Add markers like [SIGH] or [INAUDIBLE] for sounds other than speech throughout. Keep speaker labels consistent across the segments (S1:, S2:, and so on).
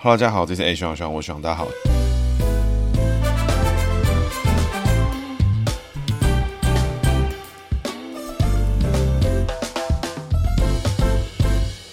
S1: Hello，，大家好，这是 A 学长学长，我学长，大家好。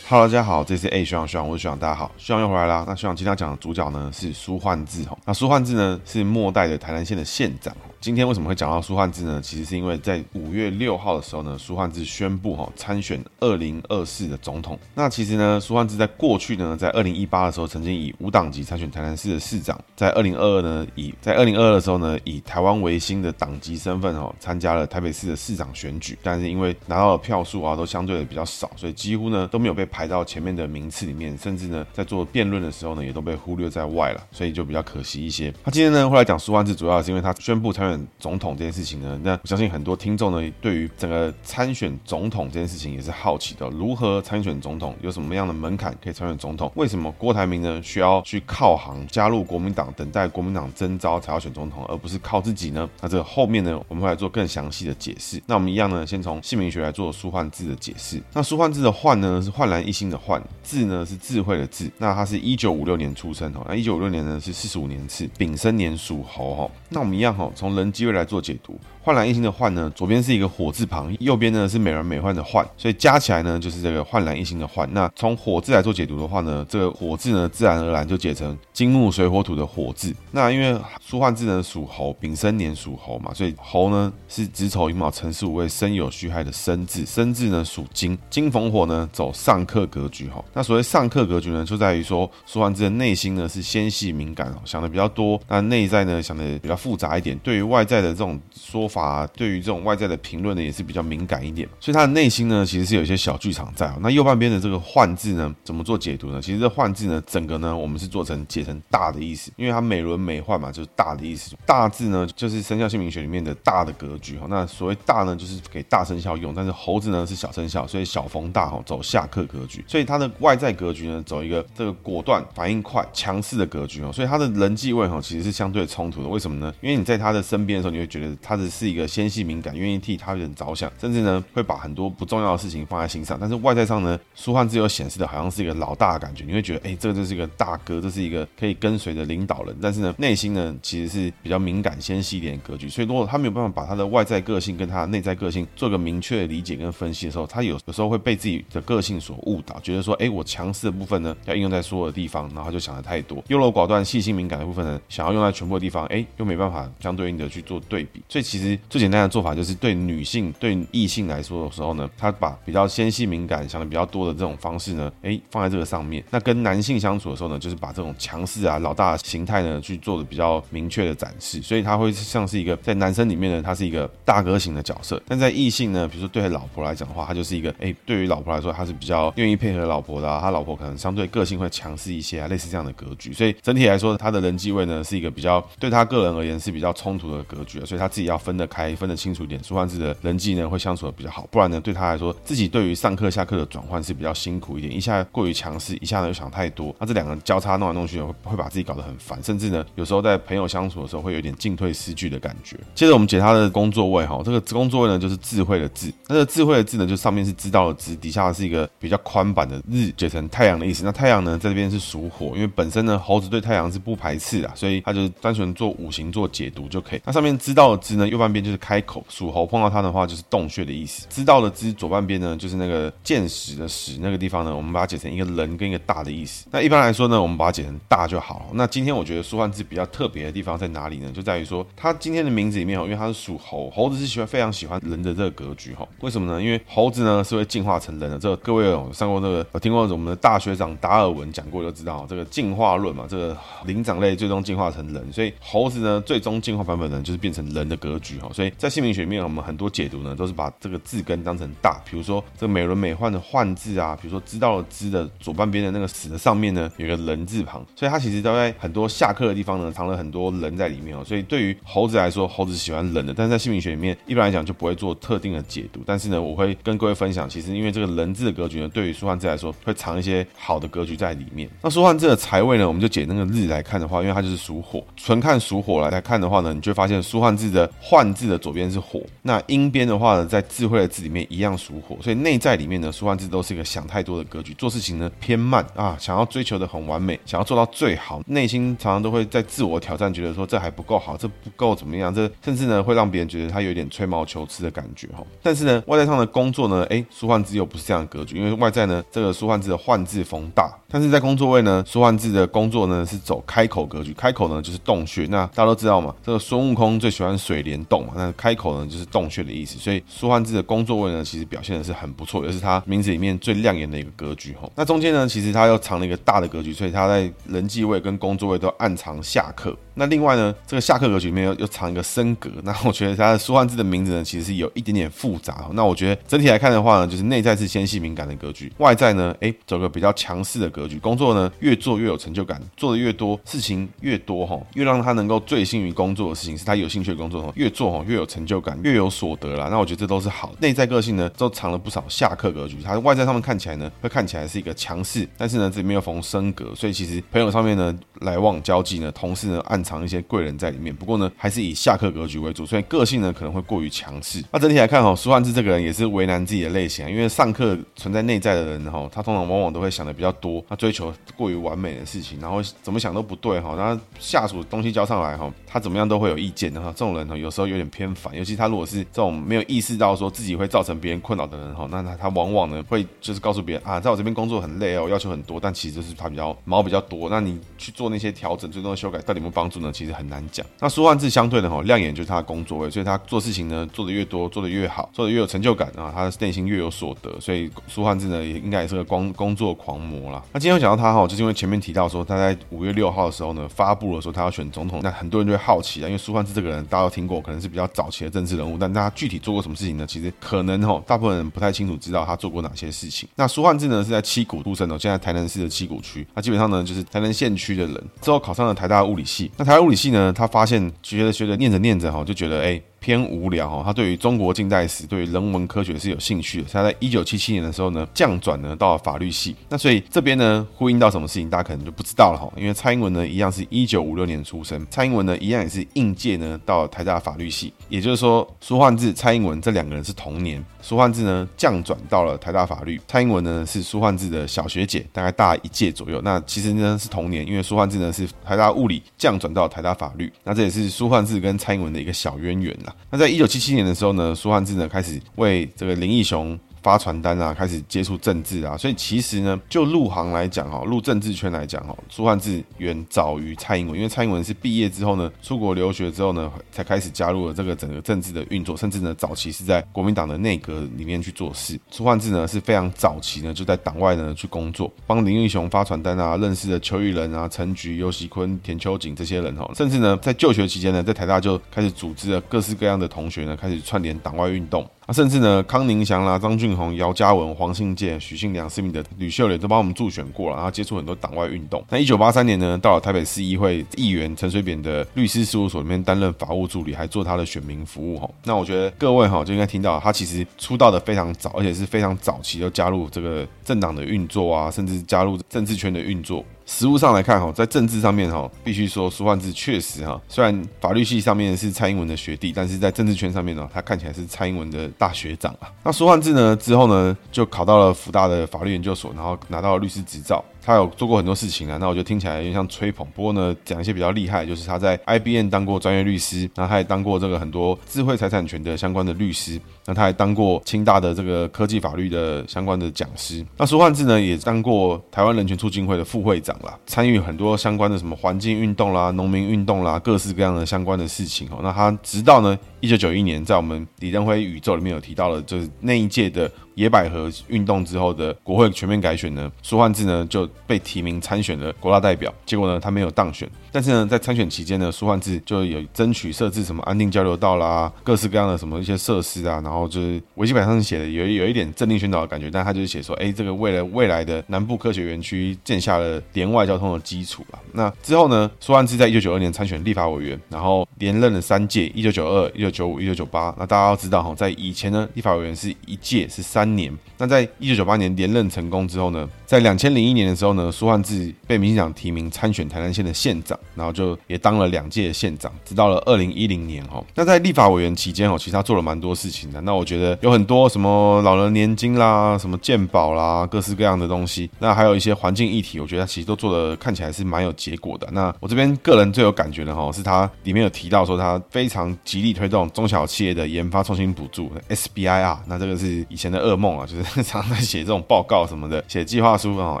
S1: 哈喽，大家好，这是 A 学长学长，我是学长，大家好，学长又回来啦。那学长今天要讲的主角呢是苏焕智哈，那苏焕智呢是末代的台南县的县长。今天为什么会讲到苏焕智呢？其实是因为在五月六号的时候呢，苏焕智宣布哈参选二零二四的总统。那其实呢，苏焕智在过去呢，在二零一八的时候曾经以无党籍参选台南市的市长，在二零二二呢，以在二零二二的时候呢，以台湾维新的党籍身份哈参加了台北市的市长选举，但是因为拿到的票数啊都相对的比较少，所以几乎呢都没有被排到前面的名次里面，甚至呢在做辩论的时候呢也都被忽略在外了，所以就比较可惜一些。他今天呢会来讲苏焕智，主要是因为他宣布参选总统这件事情呢，那我相信很多听众呢，对于整个参选总统这件事情也是好奇的。如何参选总统？有什么样的门槛可以参选总统？为什么郭台铭呢需要去靠行加入国民党，等待国民党征召才要选总统，而不是靠自己呢？那这个后面呢，我们会来做更详细的解释。那我们一样呢，先从姓名学来做苏焕智的解释。那苏焕智的焕呢，是焕然一新的焕；智呢，是智慧的智。那他是一九五六年出生哦，那一九五六年呢是四十五年次，丙申年属猴哈。那我们一样哈，从人机会来做解读。焕然一新的焕呢，左边是一个火字旁，右边呢是美轮美奂的焕，所以加起来呢就是这个焕然一新的焕。那从火字来做解读的话呢，这个火字呢自然而然就解成金木水火土的火字。那因为苏焕字呢属猴，丙申年属猴嘛，所以猴呢是子丑寅卯辰巳午未申酉戌亥的申字，申字呢属金，金逢火呢走上克格局哈。那所谓上克格局呢，就在于说苏焕字的内心呢是纤细敏感哦，想的比较多，那内在呢想的比较复杂一点，对于外在的这种说法，对于这种外在的评论呢，也是比较敏感一点，所以他的内心呢，其实是有一些小剧场在。那右半边的这个幻字呢，怎么做解读呢？其实这幻字呢，整个呢，我们是做成解成大的意思，因为它美轮美奂嘛，就是大的意思。大字呢，就是生肖姓名学里面的大的格局哈。那所谓大呢，就是给大生肖用，但是猴子呢是小生肖，所以小逢大哈，走下克格局。所以它的外在格局呢，走一个这个果断、反应快、强势的格局哦。所以他的人际位哈，其实是相对冲突的。为什么呢？因为你在他的身边的时候，你会觉得他的是一个。纤细敏感，愿意替他人着想，甚至呢会把很多不重要的事情放在心上。但是外在上呢，苏焕智又显示的好像是一个老大的感觉，你会觉得，哎，这个就是一个大哥，这是一个可以跟随的领导人。但是呢，内心呢其实是比较敏感、纤细一点的格局。所以如果他没有办法把他的外在个性跟他的内在个性做个明确的理解跟分析的时候，他有有时候会被自己的个性所误导，觉得说，哎，我强势的部分呢要应用在所有的地方，然后他就想的太多；优柔寡断、细心敏感的部分呢，想要用在全部的地方，哎，又没办法相对应的去做对比。所以其实最简单的做法就是对。女性、对异性来说的时候呢，他把比较纤细敏感、想的比较多的这种方式呢，哎，放在这个上面。那跟男性相处的时候呢，就是把这种强势啊、老大的形态呢，去做的比较明确的展示。所以他会像是一个在男生里面呢，他是一个大哥型的角色；但在异性呢，比如说对老婆来讲的话，他就是一个哎，对于老婆来说，他是比较愿意配合老婆的啊。他老婆可能相对个性会强势一些啊，类似这样的格局。所以整体来说，他的人际位呢，是一个比较对他个人而言是比较冲突的格局。所以他自己要分得开、分得清楚一点。舒焕智的人际呢。会相处的比较好，不然呢，对他来说，自己对于上课下课的转换是比较辛苦一点，一下过于强势，一下呢又想太多，那这两个交叉弄来弄去，会把自己搞得很烦，甚至呢，有时候在朋友相处的时候，会有点进退失据的感觉。接着我们解他的工作位哈，这个工作位呢就是智慧的智，那这个智慧的智呢，就上面是知道的知，底下是一个比较宽版的日，解成太阳的意思。那太阳呢，在这边是属火，因为本身呢，猴子对太阳是不排斥啊，所以他就是单纯做五行做解读就可以。那上面知道的知呢，右半边就是开口，属猴碰到它的话就是洞穴的意思。知道的知左半边呢，就是那个见识的识那个地方呢，我们把它解成一个人跟一个大的意思。那一般来说呢，我们把它解成大就好。那今天我觉得苏焕字比较特别的地方在哪里呢？就在于说他今天的名字里面哦，因为他是属猴，猴子是喜欢非常喜欢人的这个格局哈。为什么呢？因为猴子呢是会进化成人的。这个各位有上过那个，有听过我们的大学长达尔文讲过就知道，这个进化论嘛，这个灵长类最终进化成人，所以猴子呢最终进化版本呢就是变成人的格局哈。所以在姓名学里面，我们很多解读呢都是把这个字根当成大，比如说这个美轮美奂的焕字啊，比如说知道了知的左半边的那个死的上面呢，有个人字旁，所以它其实都在很多下克的地方呢，藏了很多人在里面哦。所以对于猴子来说，猴子喜欢人的，但是在姓名学里面，一般来讲就不会做特定的解读。但是呢，我会跟各位分享，其实因为这个人字的格局呢，对于苏焕智来说，会藏一些好的格局在里面。那苏焕智的财位呢，我们就解那个日来看的话，因为它就是属火，纯看属火来来看的话呢，你就会发现苏焕智的换字的左边是火，那阴边的话呢，在智慧的字里面一样属火，所以内在里面呢，苏焕字都是一个想太多的格局，做事情呢偏慢啊，想要追求的很完美，想要做到最好，内心常常都会在自我挑战，觉得说这还不够好，这不够怎么样，这甚至呢会让别人觉得他有点吹毛求疵的感觉哈。但是呢，外在上的工作呢，哎，苏焕字又不是这样的格局，因为外在呢，这个苏焕字的换字逢大，但是在工作位呢，苏焕字的工作呢是走开口格局，开口呢就是洞穴，那大家都知道嘛，这个孙悟空最喜欢水帘洞嘛，那开口呢就是洞穴的意思，所以苏焕字的工作位呢，其实表现的是很不错，也是他名字里面最亮眼的一个格局哈。那中间呢，其实他又藏了一个大的格局，所以他在人际位跟工作位都暗藏下克。那另外呢，这个下克格局里面又又藏一个升格，那我觉得他的苏焕字的名字呢，其实是有一点点复杂。那我觉得整体来看的话呢，就是内在是纤细敏感的格局，外在呢，哎，走个比较强势的格格局，工作呢越做越有成就感，做的越多，事情越多哈，越让他能够醉心于工作的事情，是他有兴趣的工作哈，越做哈越有成就感，越有所得啦。那我觉得这都是好。内在个性呢，都藏了不少下克格局，他外在上面看起来呢，会看起来是一个强势，但是呢，这里面又逢升格，所以其实朋友上面呢，来往交际呢，同事呢，暗藏一些贵人。在里面，不过呢，还是以下克格局为主，所以个性呢可能会过于强势。那整体来看哈，苏焕志这个人也是为难自己的类型，因为上课存在内在的人哈，他通常往往都会想的比较多，他追求过于完美的事情，然后怎么想都不对哈，然后下属东西交上来哈，他怎么样都会有意见的哈。这种人呢，有时候有点偏烦，尤其他如果是这种没有意识到说自己会造成别人困扰的人哈，那他他往往呢会就是告诉别人啊，在我这边工作很累哦，要求很多，但其实就是他比较毛比较多。那你去做那些调整、最终的修改，到底有没有帮助呢？其实很难讲。那苏焕字相对的哈，亮眼就是他的工作位，所以他做事情呢做得越多，做得越好，做得越有成就感啊，他的内心越有所得，所以苏焕字呢也应该也是个工工作狂魔啦。那今天我讲到他哈，就是因为前面提到说他在五月六号的时候呢发布了说他要选总统，那很多人就会好奇啊，因为苏焕智这个人大家都听过，可能是比较早期的政治人物，但他具体做过什么事情呢？其实可能哈大部分人不太清楚知道他做过哪些事情。那苏焕智呢是在七股出生的，现在台南市的七股区，那基本上呢就是台南县区的人，之后考上了台大物理系。那台大物理系呢，他发现学着学着念着念着哈，就觉得哎。偏无聊哈，他对于中国近代史、对于人文科学是有兴趣的。他在一九七七年的时候呢，降转呢到法律系。那所以这边呢，呼应到什么事情，大家可能就不知道了哈。因为蔡英文呢，一样是一九五六年出生，蔡英文呢，一样也是应届呢到台大法律系。也就是说，苏焕字、蔡英文这两个人是同年。苏焕智呢降转到了台大法律，蔡英文呢是苏焕智的小学姐，大概大一届左右。那其实呢是同年，因为苏焕智呢是台大物理降转到台大法律。那这也是苏焕智跟蔡英文的一个小渊源啦。那在一九七七年的时候呢，苏焕智呢开始为这个林义雄。发传单啊，开始接触政治啊，所以其实呢，就入行来讲哈，入政治圈来讲哈，苏焕字远早于蔡英文，因为蔡英文是毕业之后呢，出国留学之后呢，才开始加入了这个整个政治的运作，甚至呢，早期是在国民党的内阁里面去做事。苏焕字呢是非常早期呢，就在党外呢去工作，帮林义雄发传单啊，认识了邱玉仁啊、陈菊、游锡堃、田秋瑾这些人哈，甚至呢，在就学期间呢，在台大就开始组织了各式各样的同学呢，开始串联党外运动。啊，甚至呢，康宁祥啦、张俊宏、姚嘉文、黄信介、许信良、思敏的吕秀莲都帮我们助选过了，然后接触很多党外运动。那一九八三年呢，到了台北市议会议员陈水扁的律师事务所里面担任法务助理，还做他的选民服务哈。那我觉得各位哈就应该听到，他其实出道的非常早，而且是非常早期就加入这个政党的运作啊，甚至加入政治圈的运作。实务上来看哈，在政治上面哈，必须说苏焕智确实哈，虽然法律系上面是蔡英文的学弟，但是在政治圈上面呢，他看起来是蔡英文的大学长啊。那苏焕智呢之后呢，就考到了福大的法律研究所，然后拿到了律师执照。他有做过很多事情啊，那我觉得听起来有点像吹捧。不过呢，讲一些比较厉害，就是他在 IBM 当过专业律师，那他也当过这个很多智慧财产权的相关的律师，那他还当过清大的这个科技法律的相关的讲师。那苏焕智呢，也当过台湾人权促进会的副会长啦，参与很多相关的什么环境运动啦、农民运动啦，各式各样的相关的事情哦。那他直到呢一九九一年，在我们李登辉宇宙里面有提到了，就是那一届的。野百合运动之后的国会全面改选呢，苏焕智呢就被提名参选了国大代表，结果呢他没有当选。但是呢在参选期间呢，苏焕智就有争取设置什么安定交流道啦，各式各样的什么一些设施啊，然后就是维基百科上写的有有一点政令宣导的感觉，但他就是写说，哎，这个为了未来的南部科学园区建下了联外交通的基础啊。那之后呢，苏焕智在一九九二年参选立法委员，然后连任了三届，一九九二、一九九五、一九九八。那大家要知道哈，在以前呢，立法委员是一届是。三年，那在一九九八年连任成功之后呢，在两千零一年的时候呢，苏焕智被民进党提名参选台南县的县长，然后就也当了两届县长，直到了二零一零年哦。那在立法委员期间哦，其实他做了蛮多事情的。那我觉得有很多什么老人年金啦、什么健保啦，各式各样的东西。那还有一些环境议题，我觉得他其实都做的看起来是蛮有结果的。那我这边个人最有感觉的哈，是他里面有提到说他非常极力推动中小企业的研发创新补助 SBIR。那这个是以前的噩梦啊，就是 [LAUGHS] 常常在写这种报告什么的，写计划啊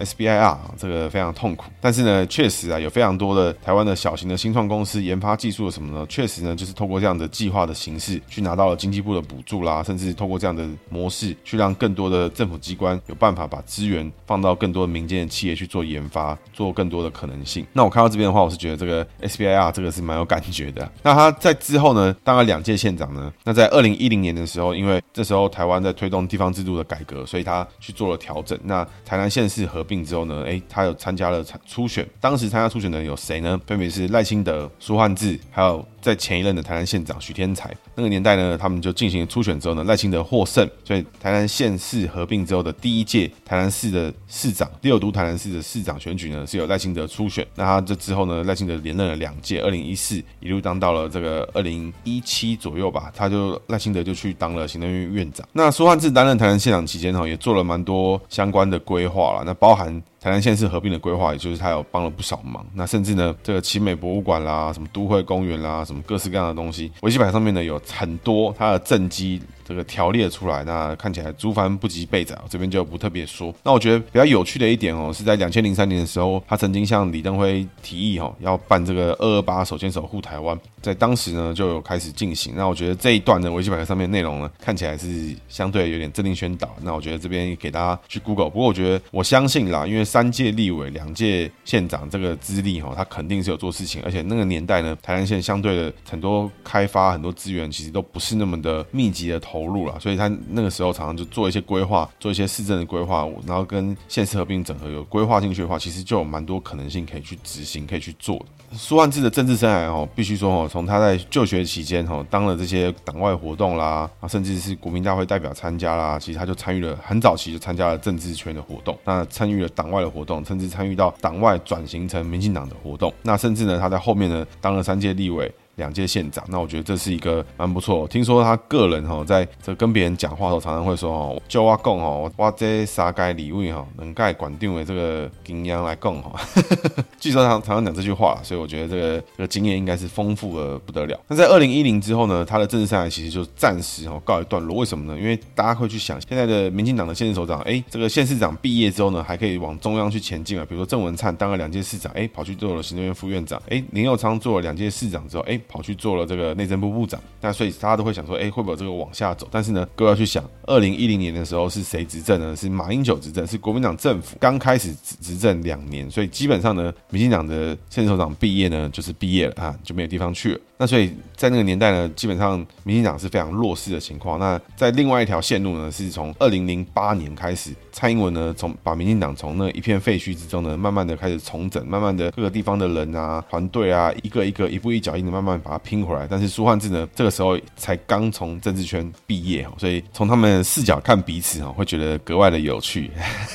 S1: ，SBIR 这个非常痛苦。但是呢，确实啊，有非常多的台湾的小型的新创公司研发技术的什么呢，确实呢，就是透过这样的计划的形式去拿到了经济部的补助啦，甚至透过这样的模式去让更多的政府机关有办法把资源放到更多的民间的企业去做研发，做更多的可能性。那我看到这边的话，我是觉得这个 SBIR 这个是蛮有感觉的。[LAUGHS] 那他在之后呢，当了两届县长呢，那在二零一零年的时候，因为这时候台湾在推动地方制度的改革，所以他去做了调整。那台南县是合并之后呢，诶，他有参加了初选，当时参加初选的有谁呢？分别是赖清德、苏汉智，还有。在前一任的台南县长许添财那个年代呢，他们就进行初选之后呢，赖清德获胜，所以台南县市合并之后的第一届台南市的市长，六都台南市的市长选举呢，是由赖清德初选。那他这之后呢，赖清德连任了两届，二零一四一路当到了这个二零一七左右吧，他就赖清德就去当了行政院院长。那苏焕智担任台南县长期间哈，也做了蛮多相关的规划了，那包含。台南县市合并的规划，也就是他有帮了不少忙。那甚至呢，这个奇美博物馆啦，什么都会公园啦，什么各式各样的东西，维基百科上面呢有很多他的政绩。这个条列出来，那看起来诸帆不及备载，这边就不特别说。那我觉得比较有趣的一点哦，是在两千零三年的时候，他曾经向李登辉提议哦，要办这个二二八手牵手护台湾，在当时呢就有开始进行。那我觉得这一段的维基百科上面内容呢，看起来是相对有点政令宣导。那我觉得这边给大家去 Google。不过我觉得我相信啦，因为三届立委、两届县长这个资历哈，他肯定是有做事情。而且那个年代呢，台南县相对的很多开发、很多资源其实都不是那么的密集的投。投入了，所以他那个时候常常就做一些规划，做一些市政的规划，然后跟县市合并整合有规划进去的话，其实就有蛮多可能性可以去执行，可以去做的。苏万智的政治生涯哦，必须说哦，从他在就学期间哦，当了这些党外活动啦，啊，甚至是国民大会代表参加啦，其实他就参与了很早期就参加了政治圈的活动，那参与了党外的活动，甚至参与到党外转型成民进党的活动，那甚至呢，他在后面呢，当了三届立委。两届县长，那我觉得这是一个蛮不错。听说他个人哈，在这跟别人讲话的时候，常常会说哦，就我讲哦，我这三届立委哈，能盖管定为这个经验来讲哈。[LAUGHS] 据说他常常讲这句话，所以我觉得这个这个经验应该是丰富的不得了。那在二零一零之后呢，他的政治生涯其实就暂时哈告一段落。为什么呢？因为大家会去想，现在的民进党的县市首长，哎，这个县市长毕业之后呢，还可以往中央去前进啊。比如说郑文灿当了两届市长，哎，跑去做了行政院副院长，哎，林右昌做了两届市长之后，哎。跑去做了这个内政部部长，那所以大家都会想说，哎，会不会这个往下走？但是呢，各位要去想，二零一零年的时候是谁执政呢？是马英九执政，是国民党政府刚开始执政两年，所以基本上呢，民进党的县首长毕业呢，就是毕业了啊，就没有地方去了。那所以在那个年代呢，基本上民进党是非常弱势的情况。那在另外一条线路呢，是从二零零八年开始，蔡英文呢，从把民进党从那一片废墟之中呢，慢慢的开始重整，慢慢的各个地方的人啊、团队啊，一个一个、一步一脚印的慢慢把它拼回来。但是苏焕智呢，这个时候才刚从政治圈毕业，所以从他们视角看彼此哈，会觉得格外的有趣。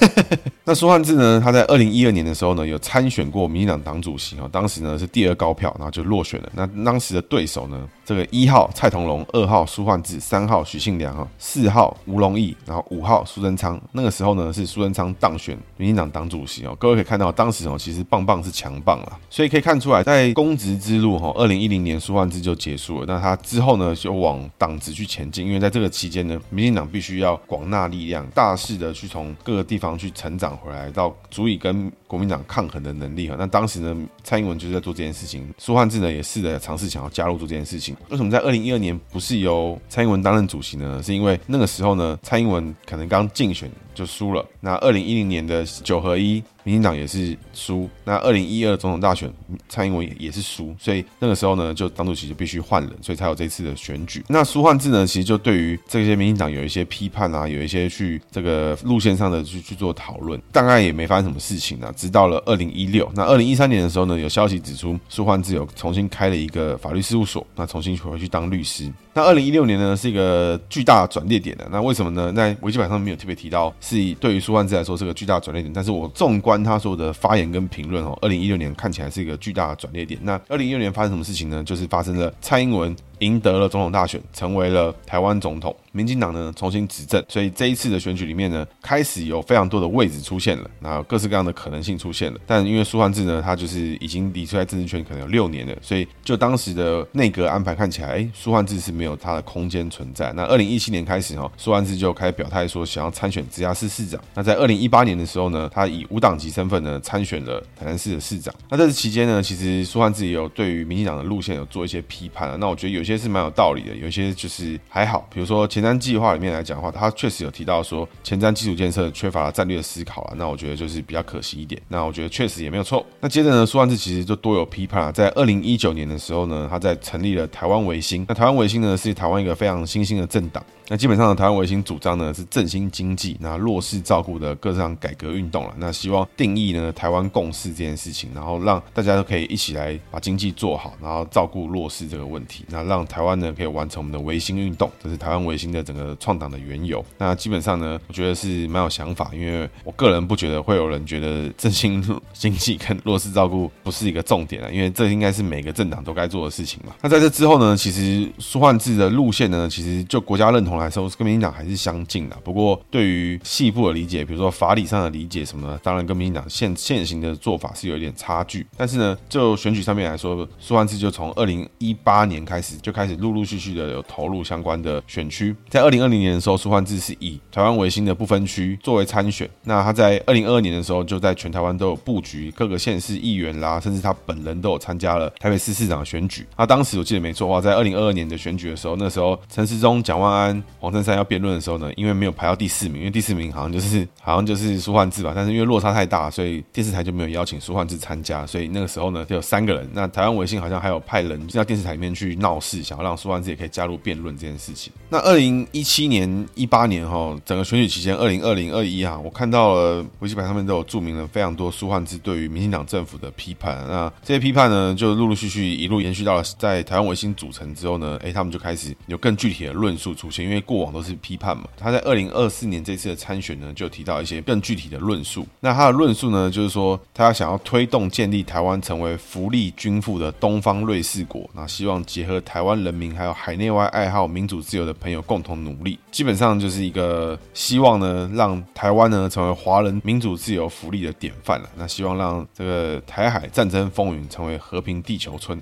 S1: [LAUGHS] 那苏焕智呢，他在二零一二年的时候呢，有参选过民进党党主席哦，当时呢是第二高票，然后就落选了。那当时的对手呢，这个一号蔡同龙，二号苏焕智，三号许信良哈，四号吴龙义，然后五号苏贞昌。那个时候呢，是苏贞昌当选民进党党主席哦。各位可以看到，当时哦，其实棒棒是强棒了，所以可以看出来，在公职之路哈，二零一零年苏焕智就结束了。那他之后呢，就往党职去前进，因为在这个期间呢，民进党必须要广纳力量，大势的去从各个地方去成长回来，到足以跟国民党抗衡的能力哈。那当时呢，蔡英文就是在做这件事情，苏汉智呢也试着尝试想要加入做这件事情。为什么在二零一二年不是由蔡英文担任主席呢？是因为那个时候呢，蔡英文可能刚竞选就输了。那二零一零年的九合一民进党也是输。那二零一二总统大选，蔡英文也是输，所以那个时候呢，就党主席就必须换人，所以才有这次的选举。那苏焕智呢，其实就对于这些民进党有一些批判啊，有一些去这个路线上的去去做讨论，大概也没发生什么事情啊。直到了二零一六，那二零一三年的时候呢，有消息指出苏焕智有重新开了一个法律事务所，那重新回去当律师。那二零一六年呢，是一个巨大转捩点的。那为什么呢？在维基百科上没有特别提到，是对于苏焕智来说是个巨大转捩点。但是我纵观他所有的发言跟评论哦，二零一六年看起来是一个巨大的转捩点。那二零一六年发生什么事情呢？就是发生了蔡英文。赢得了总统大选，成为了台湾总统。民进党呢重新执政，所以这一次的选举里面呢，开始有非常多的位置出现了，那各式各样的可能性出现了。但因为苏焕智呢，他就是已经离出来政治圈可能有六年了，所以就当时的内阁安排看起来，哎，苏焕智是没有他的空间存在。那二零一七年开始哈，苏焕智就开始表态说想要参选直辖市市长。那在二零一八年的时候呢，他以无党籍身份呢参选了台南市的市长。那在这期间呢，其实苏焕智也有对于民进党的路线有做一些批判啊。那我觉得有些是蛮有道理的，有一些就是还好。比如说前瞻计划里面来讲的话，他确实有提到说前瞻基础建设缺乏战略思考了。那我觉得就是比较可惜一点。那我觉得确实也没有错。那接着呢，苏万智其实就多有批判。在二零一九年的时候呢，他在成立了台湾维新。那台湾维新呢，是台湾一个非常新兴的政党。那基本上台湾维新主张呢是振兴经济，那弱势照顾的各项改革运动了。那希望定义呢台湾共识这件事情，然后让大家都可以一起来把经济做好，然后照顾弱势这个问题。那让台湾呢可以完成我们的维新运动，这是台湾维新的整个创党的缘由。那基本上呢，我觉得是蛮有想法，因为我个人不觉得会有人觉得振兴经济跟弱势照顾不是一个重点啊，因为这应该是每个政党都该做的事情嘛。那在这之后呢，其实苏焕智的路线呢，其实就国家认同。来说，跟民进党还是相近的。不过，对于细部的理解，比如说法理上的理解什么的，当然跟民进党现现行的做法是有一点差距。但是呢，就选举上面来说，苏焕智就从二零一八年开始就开始陆陆续续的有投入相关的选区。在二零二零年的时候，苏焕智是以台湾维新的不分区作为参选。那他在二零二二年的时候，就在全台湾都有布局，各个县市议员啦，甚至他本人都有参加了台北市市长的选举。那当时我记得没错的话，在二零二二年的选举的时候，那时候陈时中、蒋万安。黄珊珊要辩论的时候呢，因为没有排到第四名，因为第四名好像就是好像就是苏焕智吧，但是因为落差太大，所以电视台就没有邀请苏焕智参加，所以那个时候呢就有三个人。那台湾维新好像还有派人进到电视台里面去闹事，想要让苏焕智也可以加入辩论这件事情。那二零一七年、一八年哈，整个选举期间，二零二零、二一啊，我看到了维基百科上面都有注明了非常多苏焕智对于民进党政府的批判。那这些批判呢，就陆陆续续一路延续到了在台湾维新组成之后呢，哎，他们就开始有更具体的论述出现，因为因为过往都是批判嘛。他在二零二四年这次的参选呢，就提到一些更具体的论述。那他的论述呢，就是说他想要推动建立台湾成为福利均富的东方瑞士国，那希望结合台湾人民还有海内外爱好民主自由的朋友共同努力。基本上就是一个希望呢，让台湾呢成为华人民主自由福利的典范了。那希望让这个台海战争风云成为和平地球村。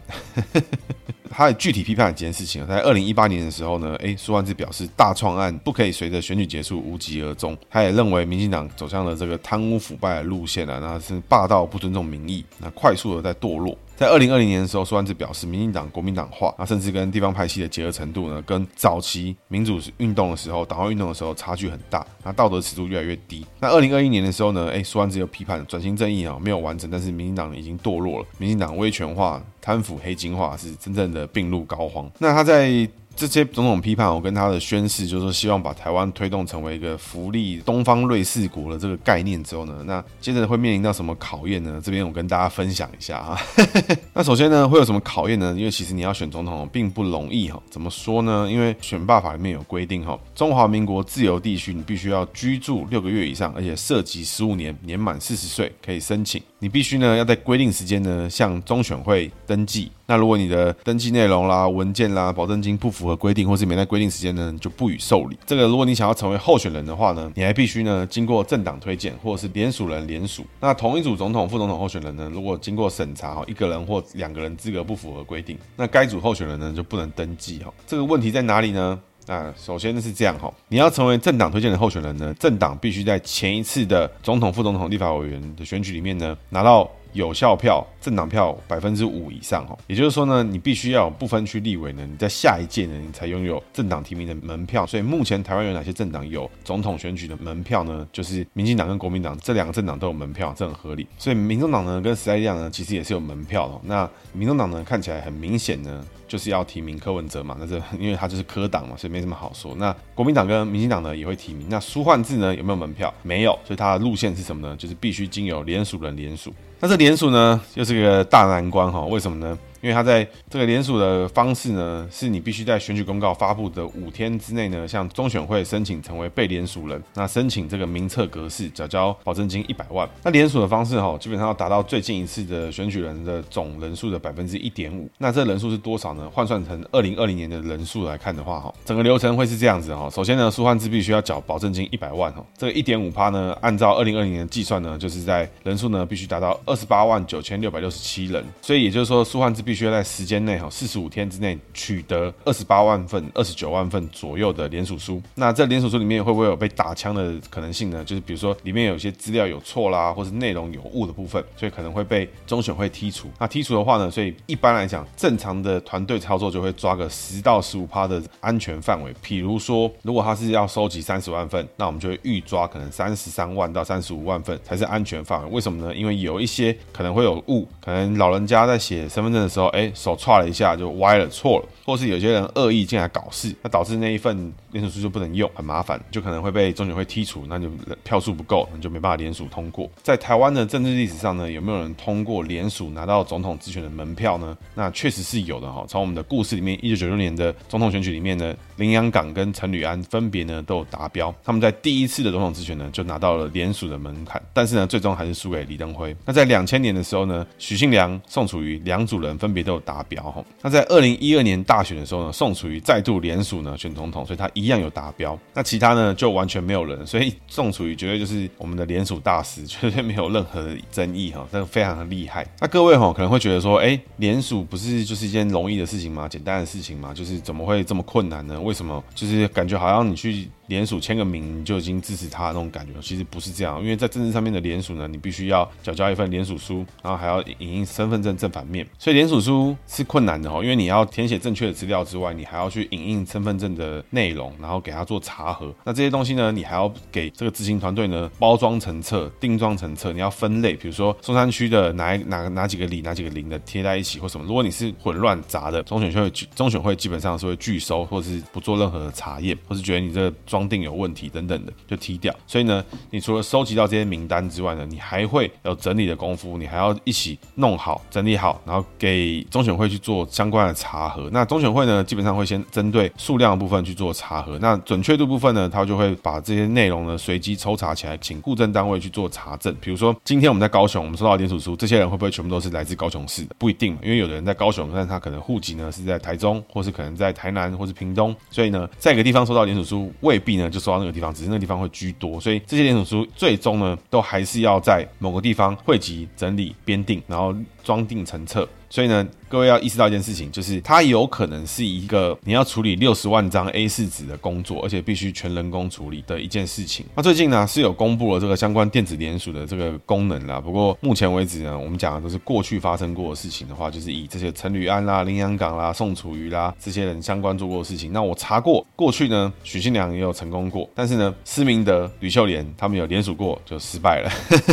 S1: 他也具体批判了几件事情，在二零一八年的时候呢，诶，苏万志表示大创案不可以随着选举结束无疾而终。他也认为民进党走向了这个贪污腐败的路线啊，那是霸道不尊重民意，那快速的在堕落。在二零二零年的时候，苏安志表示，民进党国民党化，那甚至跟地方派系的结合程度呢，跟早期民主运动的时候、党外运动的时候差距很大，那道德尺度越来越低。那二零二一年的时候呢，诶，苏安志又批判转型正义啊没有完成，但是民进党已经堕落了，民进党威权化、贪腐黑金化是真正的病入膏肓。那他在。这些种种批判，我跟他的宣誓，就是希望把台湾推动成为一个福利东方瑞士国的这个概念之后呢，那接着会面临到什么考验呢？这边我跟大家分享一下啊。[LAUGHS] 那首先呢，会有什么考验呢？因为其实你要选总统并不容易哈。怎么说呢？因为选罢法里面有规定哈，中华民国自由地区你必须要居住六个月以上，而且涉及十五年，年满四十岁可以申请。你必须呢要在规定时间呢向中选会登记。那如果你的登记内容啦、文件啦、保证金不符合规定，或是没在规定时间呢，就不予受理。这个如果你想要成为候选人的话呢，你还必须呢经过政党推荐，或者是联署人联署。那同一组总统、副总统候选人呢，如果经过审查哈，一个人或两个人资格不符合规定，那该组候选人呢就不能登记哈。这个问题在哪里呢？那首先是这样哈，你要成为政党推荐的候选人呢，政党必须在前一次的总统、副总统、立法委员的选举里面呢拿到有效票政党票百分之五以上哦，也就是说呢，你必须要有不分区立委呢，你在下一届呢，你才拥有政党提名的门票。所以目前台湾有哪些政党有总统选举的门票呢？就是民进党跟国民党这两个政党都有门票，这很合理。所以民众党呢跟时代力量呢其实也是有门票的。那民众党呢看起来很明显呢。就是要提名柯文哲嘛，那这因为他就是科党嘛，所以没什么好说。那国民党跟民进党呢也会提名。那苏焕智呢有没有门票？没有，所以他的路线是什么呢？就是必须经由联署人联署。那这联署呢又是个大难关哈？为什么呢？因为他在这个联署的方式呢，是你必须在选举公告发布的五天之内呢，向中选会申请成为被联署人，那申请这个名册格式，缴交保证金一百万。那联署的方式哈，基本上要达到最近一次的选举人的总人数的百分之一点五。那这人数是多少呢？换算成二零二零年的人数来看的话哈，整个流程会是这样子哈。首先呢，苏焕智必须要缴保证金一百万哈，这个一点五趴呢，按照二零二零年的计算呢，就是在人数呢必须达到二十八万九千六百六十七人。所以也就是说，苏焕智必必须要在时间内。哈，四十五天之内取得二十八万份、二十九万份左右的联署书，那这联署书里面会不会有被打枪的可能性呢？就是比如说里面有些资料有错啦，或是内容有误的部分，所以可能会被中选会剔除。那剔除的话呢，所以一般来讲，正常的团队操作就会抓个十到十五趴的安全范围。比如说，如果他是要收集三十万份，那我们就会预抓可能三十三万到三十五万份才是安全范围。为什么呢？因为有一些可能会有误，可能老人家在写身份证的时候，哎，手踹了一下就歪了，错了。或是有些人恶意进来搞事，那导致那一份联署书就不能用，很麻烦，就可能会被中选会剔除，那就票数不够，你就没办法联署通过。在台湾的政治历史上呢，有没有人通过联署拿到总统直选的门票呢？那确实是有的哈。从我们的故事里面，一九九六年的总统选举里面呢，林洋港跟陈履安分别呢都有达标，他们在第一次的总统直选呢就拿到了联署的门槛，但是呢最终还是输给李登辉。那在两千年的时候呢，许信良、宋楚瑜两组人分别都有达标哈。那在二零一二年大选的时候呢，宋楚瑜再度连署呢选总统，所以他一样有达标。那其他呢就完全没有人，所以宋楚瑜绝对就是我们的连署大师，[LAUGHS] 绝对没有任何的争议哈，这个非常的厉害。那各位哈可能会觉得说，哎，连署不是就是一件容易的事情吗？简单的事情吗？就是怎么会这么困难呢？为为什么？就是感觉好像你去。联署签个名你就已经支持他的那种感觉，其实不是这样，因为在政治上面的联署呢，你必须要缴交一份联署书，然后还要影印身份证正反面，所以联署书是困难的哦，因为你要填写正确的资料之外，你还要去影印身份证的内容，然后给他做查核。那这些东西呢，你还要给这个执行团队呢包装成册、订装成册，你要分类，比如说松山区的哪哪哪几个里、哪几个零的贴在一起或什么。如果你是混乱杂的，中选会中选会基本上是会拒收，或者是不做任何的查验，或是觉得你这个装。定有问题等等的就踢掉，所以呢，你除了收集到这些名单之外呢，你还会有整理的功夫，你还要一起弄好、整理好，然后给中选会去做相关的查核。那中选会呢，基本上会先针对数量部分去做查核，那准确度部分呢，他就会把这些内容呢随机抽查起来，请固证单位去做查证。比如说，今天我们在高雄，我们收到联署书，这些人会不会全部都是来自高雄市的？不一定，因为有的人在高雄，但他可能户籍呢是在台中，或是可能在台南，或是屏东，所以呢，在一个地方收到联署书，未币呢就收到那个地方，只是那个地方会居多，所以这些连锁书最终呢，都还是要在某个地方汇集、整理、编定，然后装订成册。所以呢，各位要意识到一件事情，就是它有可能是一个你要处理六十万张 A4 纸的工作，而且必须全人工处理的一件事情。那最近呢是有公布了这个相关电子联署的这个功能啦。不过目前为止呢，我们讲的都是过去发生过的事情的话，就是以这些陈履安啦、林洋港啦、宋楚瑜啦这些人相关做过的事情。那我查过，过去呢许信良也有成功过，但是呢施明德、吕秀莲他们有联署过就失败了。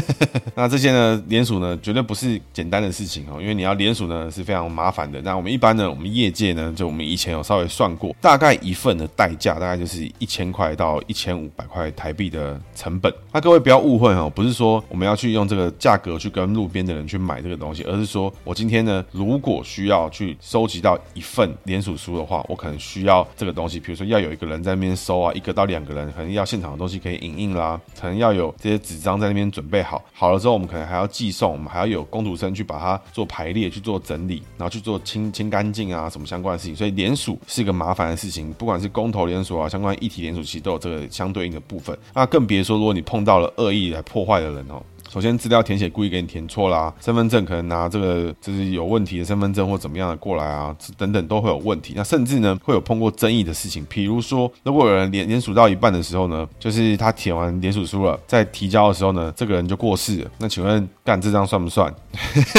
S1: [LAUGHS] 那这些呢联署呢绝对不是简单的事情哦，因为你要联署。呢是非常麻烦的。那我们一般呢，我们业界呢，就我们以前有稍微算过，大概一份的代价大概就是一千块到一千五百块台币的成本。那各位不要误会哦，不是说我们要去用这个价格去跟路边的人去买这个东西，而是说我今天呢，如果需要去收集到一份联署书的话，我可能需要这个东西，比如说要有一个人在那边收啊，一个到两个人，可能要现场的东西可以影印啦，可能要有这些纸张在那边准备好，好了之后我们可能还要寄送，我们还要有工读生去把它做排列去做。整理，然后去做清清干净啊，什么相关的事情，所以联署是一个麻烦的事情，不管是公投联署啊，相关议题联署，其实都有这个相对应的部分。那更别说，如果你碰到了恶意来破坏的人哦。首先资料填写故意给你填错啦，身份证可能拿这个就是有问题的身份证或怎么样的过来啊，等等都会有问题。那甚至呢会有碰过争议的事情，比如说如果有人连连署到一半的时候呢，就是他填完连署书了，在提交的时候呢，这个人就过世了。那请问干这张算不算？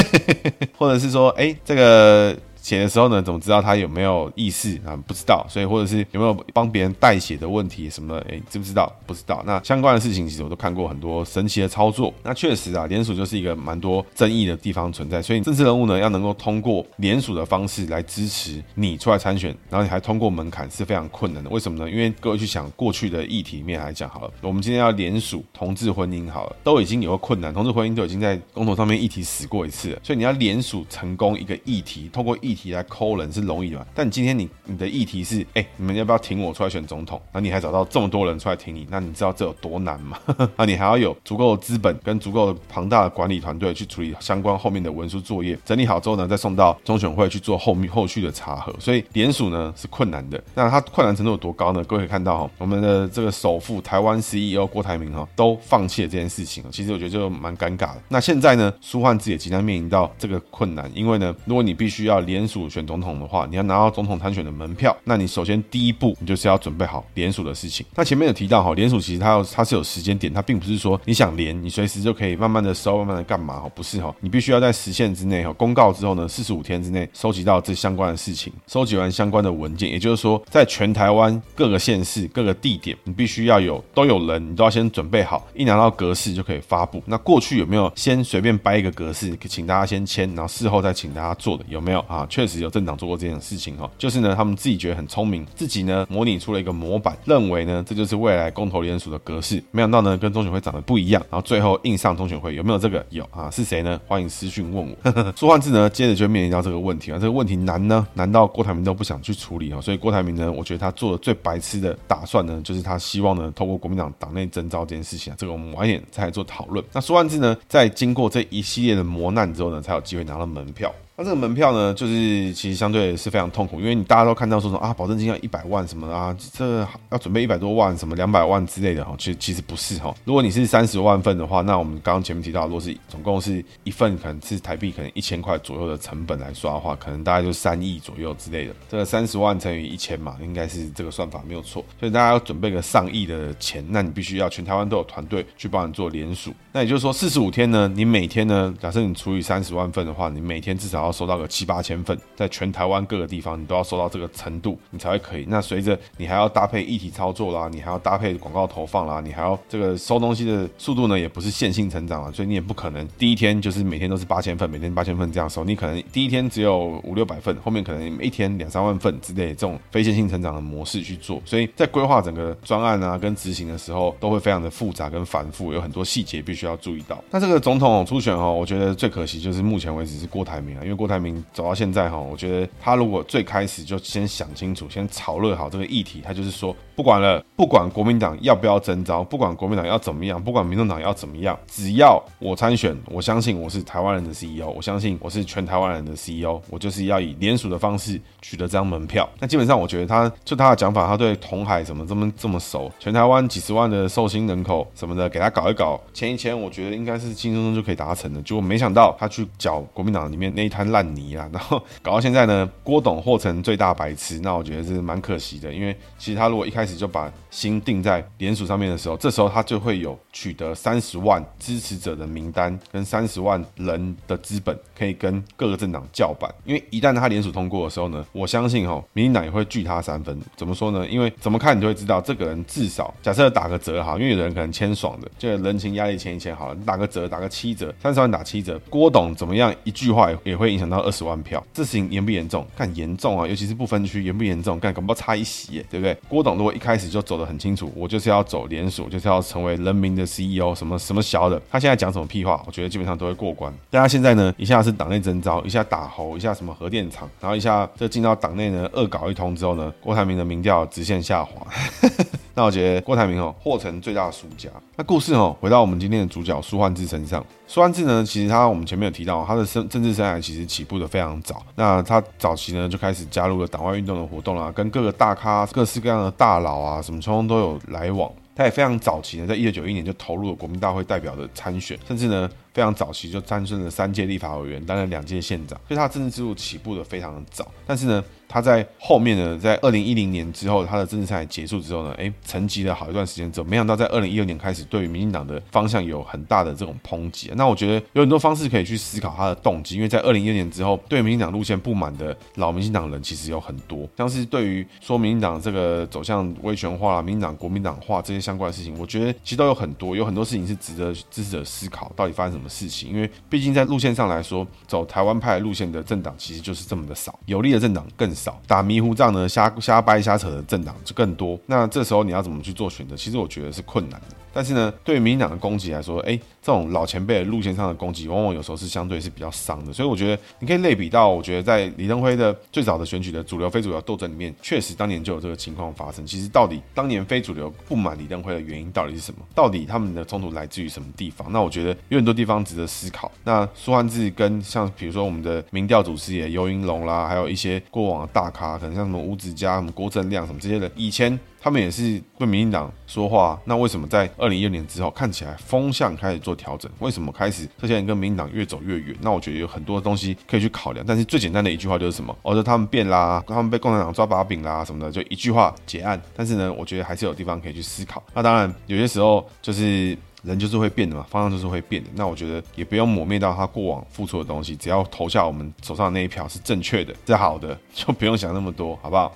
S1: [LAUGHS] 或者是说，哎，这个。写的时候呢，怎么知道他有没有意识啊？不知道，所以或者是有没有帮别人代写的问题什么的？哎，知不知道？不知道。那相关的事情，其实我都看过很多神奇的操作。那确实啊，联署就是一个蛮多争议的地方存在。所以政治人物呢，要能够通过联署的方式来支持你出来参选，然后你还通过门槛是非常困难的。为什么呢？因为各位去想过去的议题里面来讲好了，我们今天要联署同志婚姻好了，都已经有个困难，同志婚姻都已经在公投上面议题死过一次了。所以你要联署成功一个议题，通过议题。来抠人是容易的？但你今天你你的议题是，哎、你们要不要挺我出来选总统？那你还找到这么多人出来挺你，那你知道这有多难吗？[LAUGHS] 那你还要有足够的资本跟足够的庞大的管理团队去处理相关后面的文书作业，整理好之后呢，再送到中选会去做后面后续的查核。所以联署呢是困难的。那它困难程度有多高呢？各位可以看到哈，我们的这个首富台湾 CEO 郭台铭哈都放弃了这件事情。其实我觉得就蛮尴尬的。那现在呢，苏焕智也即将面临到这个困难，因为呢，如果你必须要联联署选总统的话，你要拿到总统参选的门票，那你首先第一步，你就是要准备好联署的事情。那前面有提到哈，联署其实它有它是有时间点，它并不是说你想联，你随时就可以慢慢的收，慢慢的干嘛哈，不是哈，你必须要在时限之内哈，公告之后呢，四十五天之内收集到这相关的事情，收集完相关的文件，也就是说，在全台湾各个县市各个地点，你必须要有都有人，你都要先准备好，一拿到格式就可以发布。那过去有没有先随便掰一个格式，请大家先签，然后事后再请大家做的有没有啊？确实有政党做过这件事情哈，就是呢，他们自己觉得很聪明，自己呢模拟出了一个模板，认为呢这就是未来公投联署的格式，没想到呢跟中选会长得不一样，然后最后印上中选会，有没有这个？有啊，是谁呢？欢迎私讯问我。苏焕智呢，接着就面临到这个问题啊，这个问题难呢，难到郭台铭都不想去处理啊？所以郭台铭呢，我觉得他做的最白痴的打算呢，就是他希望呢透过国民党党内征召这件事情啊，这个我们晚一点再来做讨论。那苏焕智呢，在经过这一系列的磨难之后呢，才有机会拿到门票。那这个门票呢，就是其实相对是非常痛苦，因为你大家都看到说什么啊，保证金要一百万什么啊，这、要准备一百多万什么两百万之类的哈，其实其实不是哈。如果你是三十万份的话，那我们刚刚前面提到，如果是总共是一份，可能是台币可能一千块左右的成本来刷的话，可能大概就三亿左右之类的。这个三十万乘以一千嘛，应该是这个算法没有错。所以大家要准备个上亿的钱，那你必须要全台湾都有团队去帮你做联署。那也就是说，四十五天呢，你每天呢，假设你除以三十万份的话，你每天至少要要收到个七八千。份，在全台湾各个地方，你都要收到这个程度，你才会可以。那随着你还要搭配一体操作啦，你还要搭配广告投放啦，你还要这个收东西的速度呢，也不是线性成长啊，所以你也不可能第一天就是每天都是八千份，每天八千份这样收。你可能第一天只有五六百份，后面可能一天两三万份之类的这种非线性成长的模式去做。所以在规划整个专案啊跟执行的时候，都会非常的复杂跟繁复，有很多细节必须要注意到。那这个总统初选哦，我觉得最可惜就是目前为止是郭台铭啊，因为郭台铭走到。现在哈，我觉得他如果最开始就先想清楚，先炒热好这个议题，他就是说不管了，不管国民党要不要征召，不管国民党要怎么样，不管民众党要怎么样，只要我参选，我相信我是台湾人的 CEO，我相信我是全台湾人的 CEO，我就是要以联署的方式取得这张门票。那基本上我觉得他就他的讲法，他对同海什么这么这么熟，全台湾几十万的受薪人口什么的，给他搞一搞，签一签，我觉得应该是轻松松就可以达成的。结果没想到他去搅国民党里面那一滩烂泥啊，[LAUGHS] 然后。搞到现在呢，郭董或成最大白痴，那我觉得是蛮可惜的，因为其实他如果一开始就把心定在联署上面的时候，这时候他就会有取得三十万支持者的名单跟三十万人的资本，可以跟各个政党叫板。因为一旦他联署通过的时候呢，我相信哈，民进党也会拒他三分。怎么说呢？因为怎么看你就会知道，这个人至少假设打个折哈，因为有的人可能签爽的，就人情压力签一签好了，打个折，打个七折，三十万打七折，郭董怎么样一句话也会影响到二十万票，这事情。严不严重？看严重啊，尤其是不分区严不严重？看搞不好差一席，对不对？郭董如果开始就走得很清楚，我就是要走连锁，就是要成为人民的 CEO，什么什么小的，他现在讲什么屁话？我觉得基本上都会过关。大家现在呢，一下是党内征召，一下打猴，一下什么核电厂，然后一下这进到党内呢恶搞一通之后呢，郭台铭的民调直线下滑。[LAUGHS] 那我觉得郭台铭哦，获成最大的输家。那故事哦，回到我们今天的主角苏焕智身上。苏焕智呢，其实他我们前面有提到，他的生政治生涯其实起步的非常早。那他早期呢就开始加入了党外运动的活动啦，跟各个大咖、各式各样的大佬啊，什么通通都有来往。他也非常早期呢，在一九九一年就投入了国民大会代表的参选，甚至呢。非常早期就参选了三届立法委员，担任两届县长，所以他政治之路起步的非常的早。但是呢，他在后面呢，在二零一零年之后，他的政治生涯结束之后呢，哎，沉寂了好一段时间之后，没想到在二零一六年开始，对于民进党的方向有很大的这种抨击。那我觉得有很多方式可以去思考他的动机，因为在二零一六年之后，对民进党路线不满的老民进党人其实有很多，像是对于说民进党这个走向威权化、民进党国民党化这些相关的事情，我觉得其实都有很多，有很多事情是值得支持者思考，到底发生什么事情，因为。毕竟在路线上来说，走台湾派路线的政党其实就是这么的少，有利的政党更少，打迷糊仗呢，瞎瞎掰瞎扯的政党就更多。那这时候你要怎么去做选择？其实我觉得是困难的。但是呢，对民进党的攻击来说，哎，这种老前辈的路线上的攻击，往往有时候是相对是比较伤的。所以我觉得你可以类比到，我觉得在李登辉的最早的选举的主流非主流斗争里面，确实当年就有这个情况发生。其实到底当年非主流不满李登辉的原因到底是什么？到底他们的冲突来自于什么地方？那我觉得有很多地方值得思考。那苏焕智跟像比如说我们的民调祖师爷游云龙啦，还有一些过往的大咖，可能像什么吴子嘉、什么郭正亮什么这些人，以前。他们也是为民进党说话，那为什么在二零一六年之后看起来风向开始做调整？为什么开始这些人跟民进党越走越远？那我觉得有很多东西可以去考量。但是最简单的一句话就是什么？我说他们变啦，他们被共产党抓把柄啦什么的，就一句话结案。但是呢，我觉得还是有地方可以去思考。那当然有些时候就是人就是会变的嘛，方向就是会变的。那我觉得也不用抹灭掉他过往付出的东西，只要投下我们手上那一票是正确的、是好的，就不用想那么多，好不好？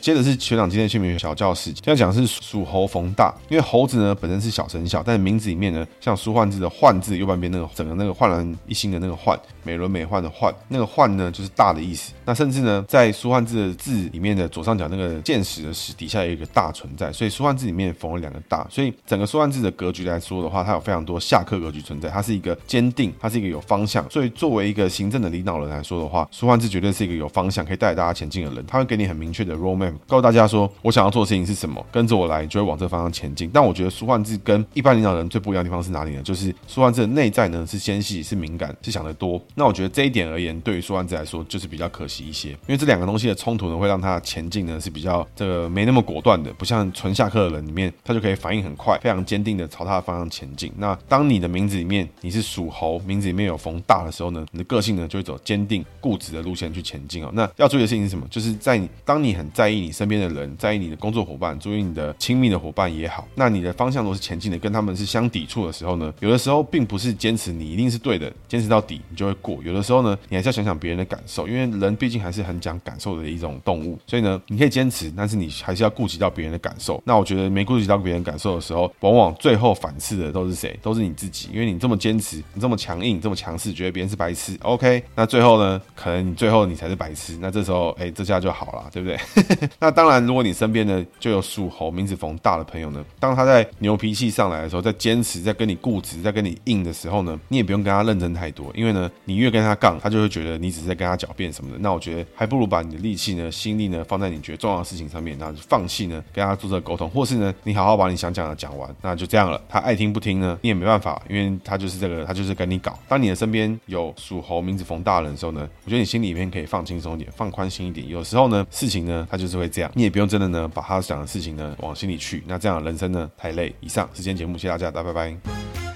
S1: 接着是学长今天的姓名小教室，现在讲是属猴逢大，因为猴子呢本身是小生肖，但是名字里面呢，像苏焕智的焕字右半边那个整个那个焕然一新的那个焕，美轮美奂的焕，那个焕呢就是大的意思。那甚至呢，在苏焕智的字里面的左上角那个箭矢的矢底下有一个大存在，所以苏焕智里面缝了两个大，所以整个苏焕智的格局来说的话，它有非常多下克格局存在，它是一个坚定，它是一个有方向。所以作为一个行政的领导人来说的话，苏焕智绝对是一个有方向可以带大家前进的人，他会给你很明确的 roadmap。告诉大家说，我想要做的事情是什么，跟着我来，就会往这方向前进。但我觉得苏焕智跟一般领导人最不一样的地方是哪里呢？就是苏焕智的内在呢是纤细、是敏感、是想得多。那我觉得这一点而言，对于苏焕智来说就是比较可惜一些，因为这两个东西的冲突呢，会让他前进呢是比较这个没那么果断的，不像纯下课的人里面，他就可以反应很快，非常坚定的朝他的方向前进。那当你的名字里面你是属猴，名字里面有逢大的时候呢，你的个性呢就会走坚定、固执的路线去前进哦。那要注意的事情是什么？就是在你当你很在意你身边的人。在意你的工作伙伴，注意你的亲密的伙伴也好，那你的方向都是前进的，跟他们是相抵触的时候呢，有的时候并不是坚持你一定是对的，坚持到底你就会过。有的时候呢，你还是要想想别人的感受，因为人毕竟还是很讲感受的一种动物，所以呢，你可以坚持，但是你还是要顾及到别人的感受。那我觉得没顾及到别人感受的时候，往往最后反噬的都是谁？都是你自己，因为你这么坚持，你这么强硬，这么强势，觉得别人是白痴。OK，那最后呢，可能你最后你才是白痴。那这时候，哎，这下就好了，对不对？[LAUGHS] 那当然，如果你身边呢，就有属猴名字逢大的朋友呢，当他在牛脾气上来的时候，在坚持，在跟你固执，在跟你硬的时候呢，你也不用跟他认真太多，因为呢，你越跟他杠，他就会觉得你只是在跟他狡辩什么的。那我觉得还不如把你的力气呢、心力呢放在你觉得重要的事情上面，然后就放弃呢跟他做这个沟通，或是呢你好好把你想讲的讲完，那就这样了。他爱听不听呢，你也没办法，因为他就是这个，[LAUGHS] 他就是跟你搞。当你的身边有属猴名字逢大的人的时候呢，我觉得你心里面可以放轻松一点，放宽心一点。有时候呢，事情呢，他就是会这样，你也不用真的呢把他想的事情呢往心里去，那这样人生呢太累。以上时间节目，谢谢大家，大家拜拜。